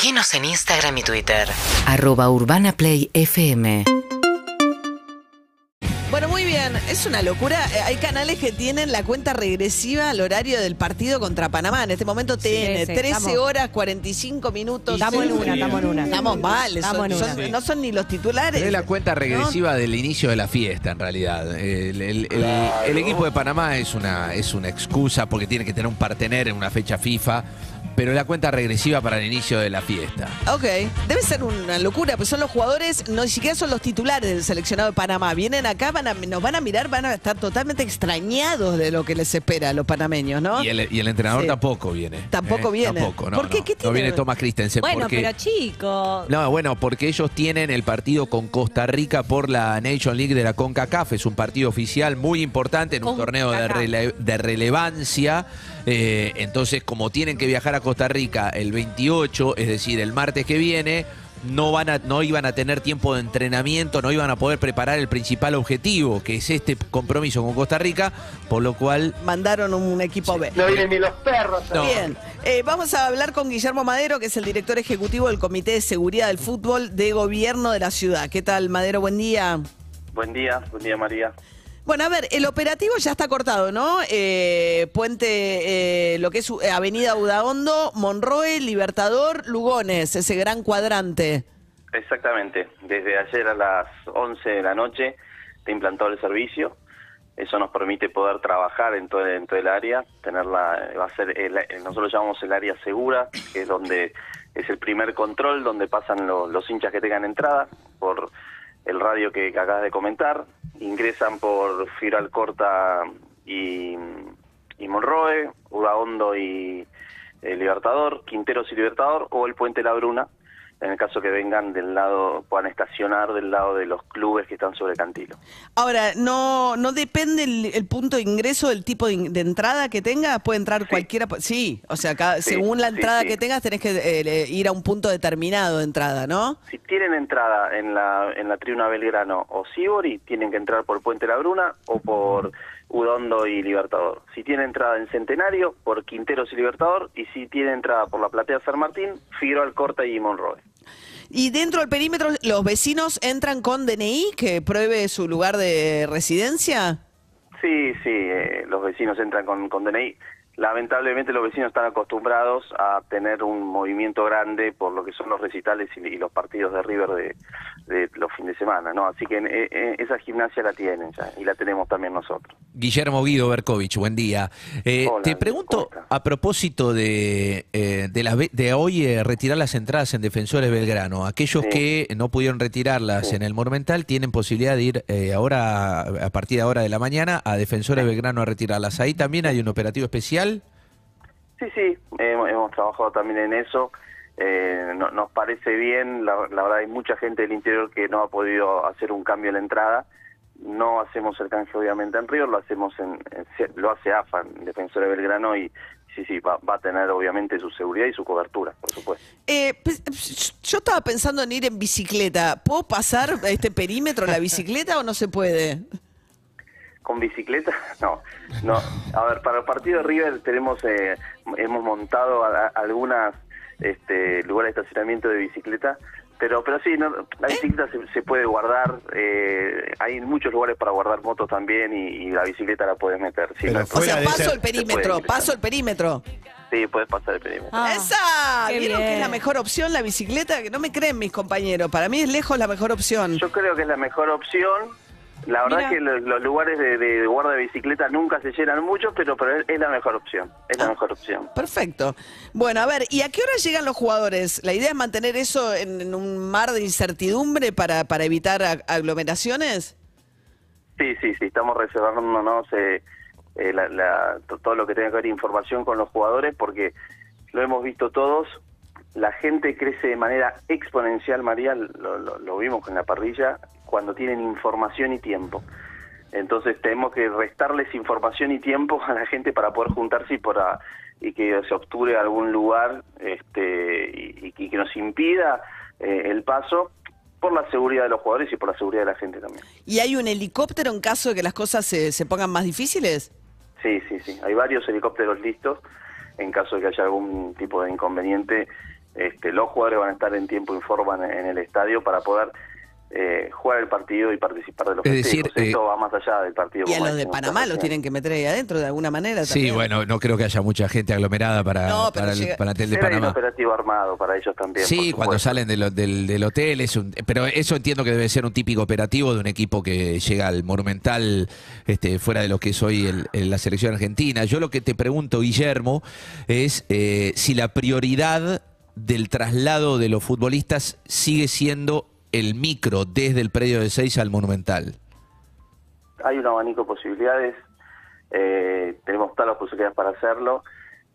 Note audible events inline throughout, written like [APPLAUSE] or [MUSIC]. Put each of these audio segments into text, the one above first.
Seguinos en Instagram y Twitter. Arroba Urbana Play FM. Bueno, muy bien, es una locura. Eh, Hay canales que tienen la cuenta regresiva al horario del partido contra Panamá. En este momento TN, sí, 13 estamos- horas, 45 minutos. Estamos en una, estamos en una. Estamos mal, Estamos son- en son- una. no son ni los titulares. Es la cuenta regresiva del inicio de la fiesta, en realidad. El, el- el- el equipo de Panamá es una, es una excusa porque tiene que tener un partener en una fecha FIFA, pero la cuenta regresiva para el inicio de la fiesta. Ok, debe ser una locura, pues son los jugadores, no ni siquiera son los titulares del seleccionado de Panamá. Vienen acá, van a- nos van a mirar, van a estar totalmente extrañados de lo que les espera a los panameños, ¿no? Y el, y el entrenador Sí. tampoco viene. Tampoco ¿eh? viene. Tampoco, no, ¿Por qué? no. ¿Qué No tiene? viene Thomas Christensen. Bueno, porque... pero chicos. No, bueno, porque ellos tienen el partido con Costa Rica por la Nation League de la CONCACAF. Es un partido oficial muy importante en un torneo de, rele- de relevancia. Eh, entonces, como tienen que viajar a Costa Rica el 28, es decir, el martes que viene, no, van a, no iban a tener tiempo de entrenamiento, no iban a poder preparar el principal objetivo, que es este compromiso con Costa Rica, por lo cual Mandaron un equipo B. No vienen ni los perros. No. Bien, eh, vamos a hablar con Guillermo Madero, que es el director ejecutivo del Comité de Seguridad del Fútbol de Gobierno de la Ciudad. ¿Qué tal, Madero? Buen día. Buen día, buen día María. Bueno, a ver, el operativo ya está cortado, ¿no? Eh, puente, eh, lo que es eh, Avenida Udaondo, Monroe, Libertador, Lugones, ese gran cuadrante. Exactamente, desde ayer a las 11 de la noche te implantó el servicio. Eso nos permite poder trabajar en todo, en todo el área, tenerla, va a ser, el- nosotros llamamos el área segura, que es donde es el primer control, donde pasan lo- los hinchas que tengan entrada por el radio que, acabas de comentar, ingresan por Firal Corta y, y Monroe, Udaondo y eh, Libertador, Quinteros y Libertador, o el Puente La Bruna, en el caso que vengan del lado, puedan estacionar del lado de los clubes que están sobre Cantilo. Ahora, ¿no, no depende el, el punto de ingreso del tipo de, entrada que tengas? ¿Puede entrar cualquiera? Sí, o sea, cada- Sí, según la entrada sí. que tengas tenés que eh, ir a un punto determinado de entrada, ¿no? Si tienen entrada en la, en la tribuna Belgrano o Sibori, tienen que entrar por Puente La Bruna o por Udondo y Libertador. Si tienen entrada en Centenario, por Quinteros y Libertador, y si tienen entrada por la Platea San Martín, Figueroa Alcorta y Monroe. Y dentro del perímetro, ¿los vecinos entran con DNI que pruebe su lugar de residencia? Sí, sí, eh, los vecinos entran con, con DNI. Lamentablemente los vecinos están acostumbrados a tener un movimiento grande por lo que son los recitales y, y los partidos de River de, de los fines de semana, ¿no? Así que eh, esa gimnasia la tienen ya y la tenemos también nosotros. Guillermo Guido Berkovich, buen día. Eh, Hola, te ¿cómo pregunto, a propósito de, eh, de, las de hoy eh, retirar las entradas en Defensores Belgrano, aquellos Sí. que no pudieron retirarlas Sí. en el Monumental tienen posibilidad de ir eh, ahora, a partir de ahora de la mañana, a Defensores Belgrano a retirarlas. Ahí también hay un operativo especial. Sí, sí, hemos, hemos trabajado también en eso. Eh, no- nos parece bien, la, la verdad hay mucha gente del interior que no ha podido hacer un cambio en la entrada. No hacemos el canje obviamente en Río, lo hacemos en, lo hace AFA, en Defensor de Belgrano y sí, sí, va, va a tener obviamente su seguridad y su cobertura, por supuesto. Eh, pues, yo estaba pensando en ir en bicicleta. ¿Puedo pasar este perímetro la bicicleta o no se puede? ¿Con bicicleta? [LAUGHS] No, no. A ver, para el partido de River tenemos, eh, hemos montado a- a- algunas este, lugares de estacionamiento de bicicleta, pero pero sí, no, la bicicleta se, se puede guardar, eh, hay muchos lugares para guardar motos también y, y la bicicleta la puedes meter. Sí, Pero no O sea, paso ser- el perímetro, paso el perímetro. Sí, puedes pasar el perímetro. Ah, ¡Esa! qué ¿Vieron que es bien. la mejor opción la bicicleta? Que no me creen mis compañeros. Para mí es lejos la mejor opción. Yo creo que es la mejor opción. La verdad Mira. que los, los lugares de, de guarda de bicicleta nunca se llenan mucho, pero, pero es, la mejor opción. Es la mejor opción. Perfecto. Bueno, a ver, ¿y a qué hora llegan los jugadores? La idea es mantener eso en, en un mar de incertidumbre para, para evitar aglomeraciones. Sí, sí, sí, estamos reservándonos eh, eh, la- la- to- todo lo que tenga que ver información con los jugadores porque lo hemos visto todos, la gente crece de manera exponencial, María, lo, lo- lo vimos en la parrilla, cuando tienen información y tiempo. Entonces tenemos que restarles información y tiempo a la gente para poder juntarse y, para, y que se obture algún lugar este, y, y que nos impida eh, el paso por la seguridad de los jugadores y por la seguridad de la gente también. ¿Y hay un helicóptero en caso de que las cosas se, se pongan más difíciles? Sí, sí, sí. Hay varios helicópteros listos en caso de que haya algún tipo de inconveniente. Este, los jugadores van a estar en tiempo y forma en, en el estadio para poder eh, jugar el partido y participar de los Es decir, festejos. eh, Esto va más allá del partido. Y a los de Panamá los tienen que meter ahí adentro de alguna manera Sí, también. bueno, no creo que haya mucha gente aglomerada para, No, para el plantel de Pero hay un Panamá. operativo armado para ellos también. Sí, cuando salen del, del, del hotel, es un, pero eso entiendo que debe ser un típico operativo de un equipo que llega al Monumental este, fuera de lo que es hoy el- el- la selección argentina. Yo lo que te pregunto, Guillermo, es eh, si la prioridad del traslado de los futbolistas sigue siendo el micro desde el predio de Seis al Monumental. hay un abanico de posibilidades, eh, tenemos todas las posibilidades para hacerlo.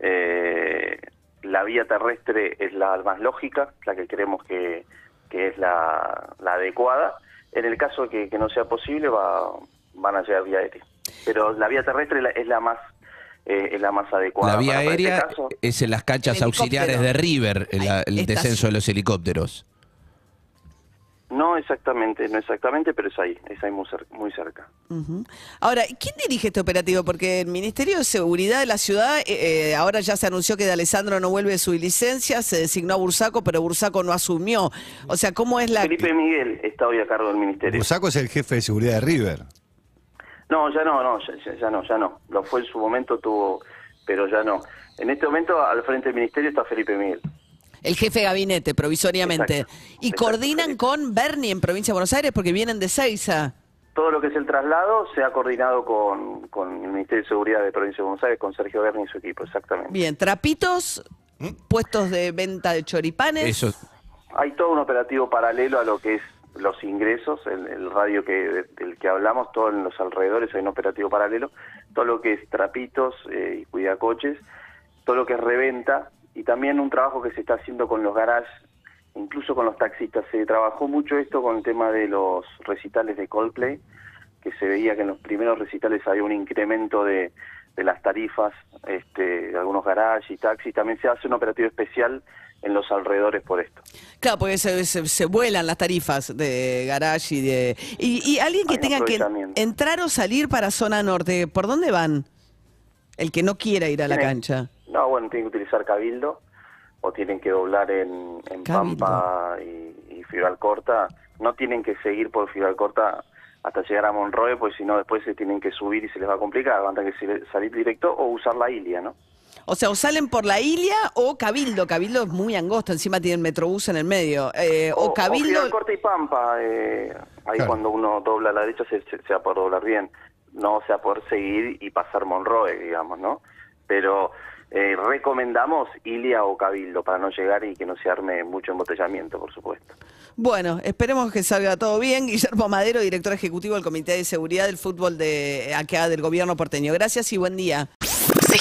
Eh, la vía terrestre es la más lógica, la que creemos que, que es la, adecuada. En el caso que, que no sea posible, va, van a llegar vía aérea. Pero la vía terrestre es la, es la más eh, es la más adecuada. La vía para- para este aérea caso. es en las canchas El auxiliares de River, el, descenso de los helicópteros. No exactamente, no exactamente, pero es ahí, es ahí muy cerca. Muy cerca. Ahora, ¿quién dirige este operativo? Porque el Ministerio de Seguridad de la ciudad, eh, eh, ahora ya se anunció que de Alessandro no vuelve su licencia, se designó a Bursaco, pero Bursaco no asumió. O sea, ¿cómo es la... Felipe Miguel está hoy a cargo del ministerio. Bursaco es el jefe de seguridad de River. No, ya no, no, ya, ya- ya no, ya no. Lo fue en su momento, tuvo, pero ya no. En este momento al frente del ministerio está Felipe Miguel. El jefe de gabinete, provisoriamente. Exacto. Y Exacto, coordinan Felipe. con Bernie en Provincia de Buenos Aires porque vienen de Seiza. Todo lo que es el traslado se ha coordinado con, con el Ministerio de Seguridad de Provincia de Buenos Aires, con Sergio Berni y su equipo, exactamente. Bien, trapitos, puestos de venta de choripanes. Eso, Hay todo un operativo paralelo a lo que es los ingresos, el, el radio que del que hablamos, todo en los alrededores hay un operativo paralelo, todo lo que es trapitos eh, y cuidacoches, todo lo que es reventa y también un trabajo que se está haciendo con los garages, incluso con los taxistas. Se trabajó mucho esto con el tema de los recitales de Coldplay, que se veía que en los primeros recitales había un incremento de, de las tarifas este, de algunos garages y taxis. También se hace un operativo especial en los alrededores por esto. Claro, porque se, se- se vuelan las tarifas de garage y de... Y, y alguien que Hay tenga que entrar o salir para zona norte, ¿por dónde van? El que no quiera ir a la cancha. No, bueno, tienen que utilizar Cabildo o tienen que doblar en. Pampa y, y Fibralcorta. No tienen que seguir por Fibralcorta hasta llegar a Monroe, pues si no después se tienen que subir y se les va a complicar. Van a tener que sal- salir directo o usar la Ilia, ¿no? O sea, o salen por la Ilia o Cabildo. Cabildo es muy angosta, encima tiene el metrobús en el medio. Eh, o, Cabildo... Fibralcorta y Pampa. eh, ahí Claro. cuando uno dobla a la derecha se, se, se va a poder doblar bien. No se va a poder seguir y pasar Monroe, digamos, ¿no? Pero eh, recomendamos Ilia o Cabildo para no llegar y que no se arme mucho embotellamiento, por supuesto. Bueno, esperemos que salga todo bien. [LAUGHS] Guillermo Madero, director ejecutivo del Comité de Seguridad del Fútbol de acá del Gobierno porteño. Gracias y buen día.